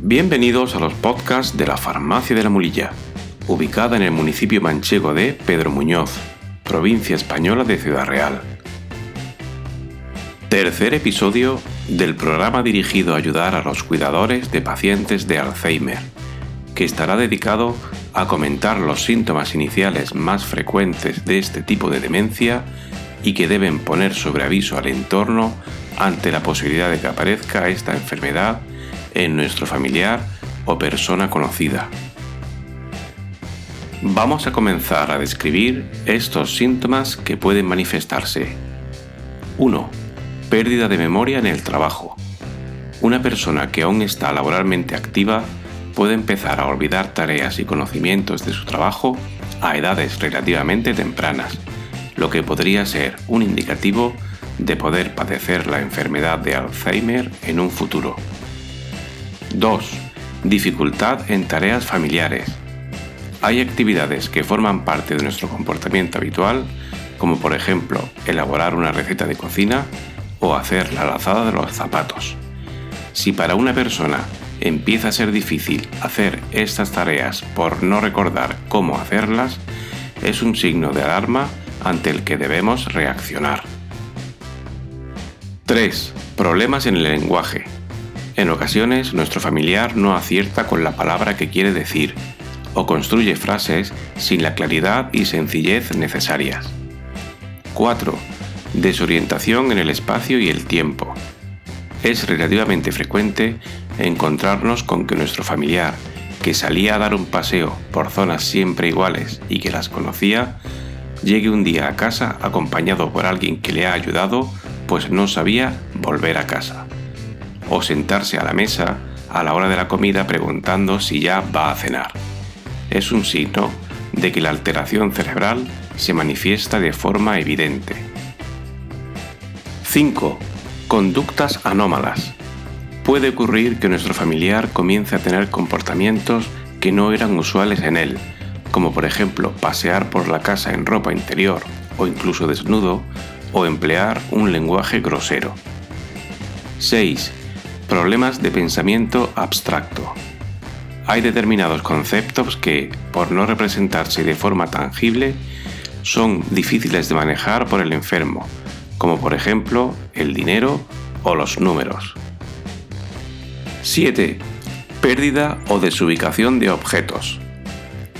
Bienvenidos a los podcasts de la Farmacia de la Mulilla, ubicada en el municipio manchego de Pedro Muñoz, provincia española de Ciudad Real. Tercer episodio del programa dirigido a ayudar a los cuidadores de pacientes de Alzheimer, que estará dedicado a comentar los síntomas iniciales más frecuentes de este tipo de demencia y que deben poner sobre aviso al entorno ante la posibilidad de que aparezca esta enfermedad en nuestro familiar o persona conocida. Vamos a comenzar a describir estos síntomas que pueden manifestarse. 1. Pérdida de memoria en el trabajo. Una persona que aún está laboralmente activa puede empezar a olvidar tareas y conocimientos de su trabajo a edades relativamente tempranas, lo que podría ser un indicativo de poder padecer la enfermedad de Alzheimer en un futuro. 2. Dificultad en tareas familiares. Hay actividades que forman parte de nuestro comportamiento habitual, como por ejemplo elaborar una receta de cocina o hacer la lazada de los zapatos. Si para una persona empieza a ser difícil hacer estas tareas por no recordar cómo hacerlas, es un signo de alarma ante el que debemos reaccionar. 3. Problemas en el lenguaje. En ocasiones nuestro familiar no acierta con la palabra que quiere decir o construye frases sin la claridad y sencillez necesarias. 4. Desorientación en el espacio y el tiempo. Es relativamente frecuente encontrarnos con que nuestro familiar, que salía a dar un paseo por zonas siempre iguales y que las conocía, llegue un día a casa acompañado por alguien que le ha ayudado, pues no sabía volver a casa. O sentarse a la mesa a la hora de la comida preguntando si ya va a cenar. Es un signo de que la alteración cerebral se manifiesta de forma evidente. 5. Conductas anómalas. Puede ocurrir que nuestro familiar comience a tener comportamientos que no eran usuales en él, como por ejemplo pasear por la casa en ropa interior o incluso desnudo, o emplear un lenguaje grosero. 6. Problemas de pensamiento abstracto. Hay determinados conceptos que, por no representarse de forma tangible, son difíciles de manejar por el enfermo, como por ejemplo el dinero o los números. 7. Pérdida o desubicación de objetos.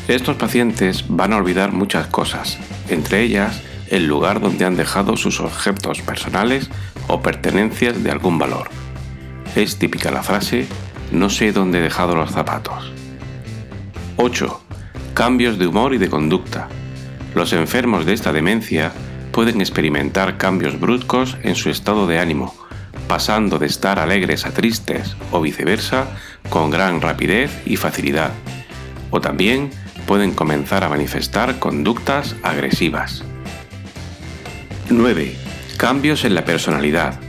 Estos pacientes van a olvidar muchas cosas, entre ellas el lugar donde han dejado sus objetos personales o pertenencias de algún valor. Es típica la frase, no sé dónde he dejado los zapatos. 8. Cambios de humor y de conducta. Los enfermos de esta demencia pueden experimentar cambios bruscos en su estado de ánimo, pasando de estar alegres a tristes o viceversa con gran rapidez y facilidad. O también pueden comenzar a manifestar conductas agresivas. 9. Cambios en la personalidad.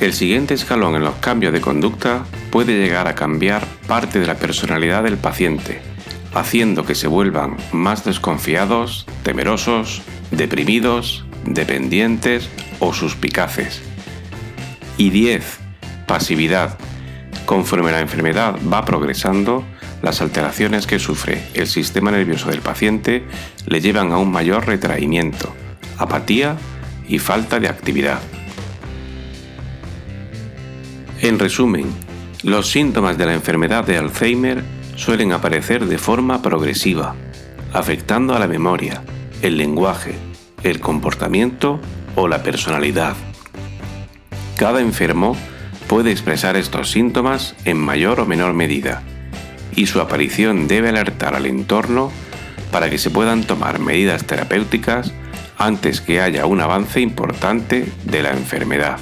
El siguiente escalón en los cambios de conducta puede llegar a cambiar parte de la personalidad del paciente, haciendo que se vuelvan más desconfiados, temerosos, deprimidos, dependientes o suspicaces. Y 10. Pasividad. Conforme la enfermedad va progresando, las alteraciones que sufre el sistema nervioso del paciente le llevan a un mayor retraimiento, apatía y falta de actividad. En resumen, los síntomas de la enfermedad de Alzheimer suelen aparecer de forma progresiva, afectando a la memoria, el lenguaje, el comportamiento o la personalidad. Cada enfermo puede expresar estos síntomas en mayor o menor medida y su aparición debe alertar al entorno para que se puedan tomar medidas terapéuticas antes que haya un avance importante de la enfermedad.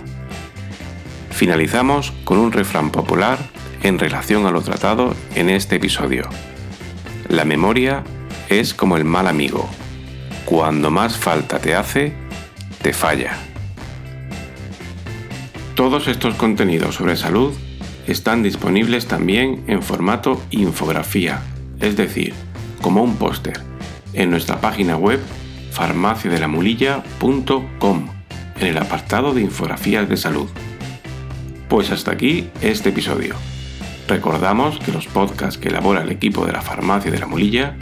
Finalizamos con un refrán popular en relación a lo tratado en este episodio. La memoria es como el mal amigo. Cuando más falta te hace, te falla. Todos estos contenidos sobre salud están disponibles también en formato infografía, es decir, como un póster, en nuestra página web farmaciadelamulilla.com en el apartado de infografías de salud. Pues hasta aquí este episodio. Recordamos que los podcasts que elabora el equipo de la Farmacia de la Mulilla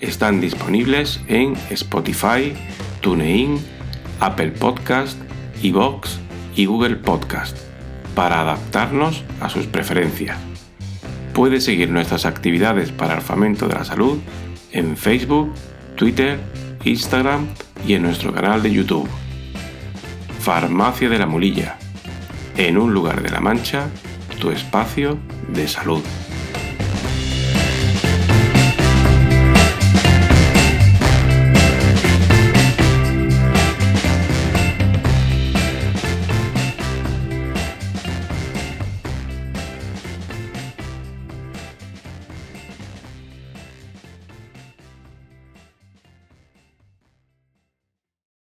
están disponibles en Spotify, TuneIn, Apple Podcast, iVoox y Google Podcast para adaptarnos a sus preferencias. Puede seguir nuestras actividades para el fomento de la salud en Facebook, Twitter, Instagram y en nuestro canal de YouTube. Farmacia de la Mulilla. En un lugar de la Mancha, tu espacio de salud.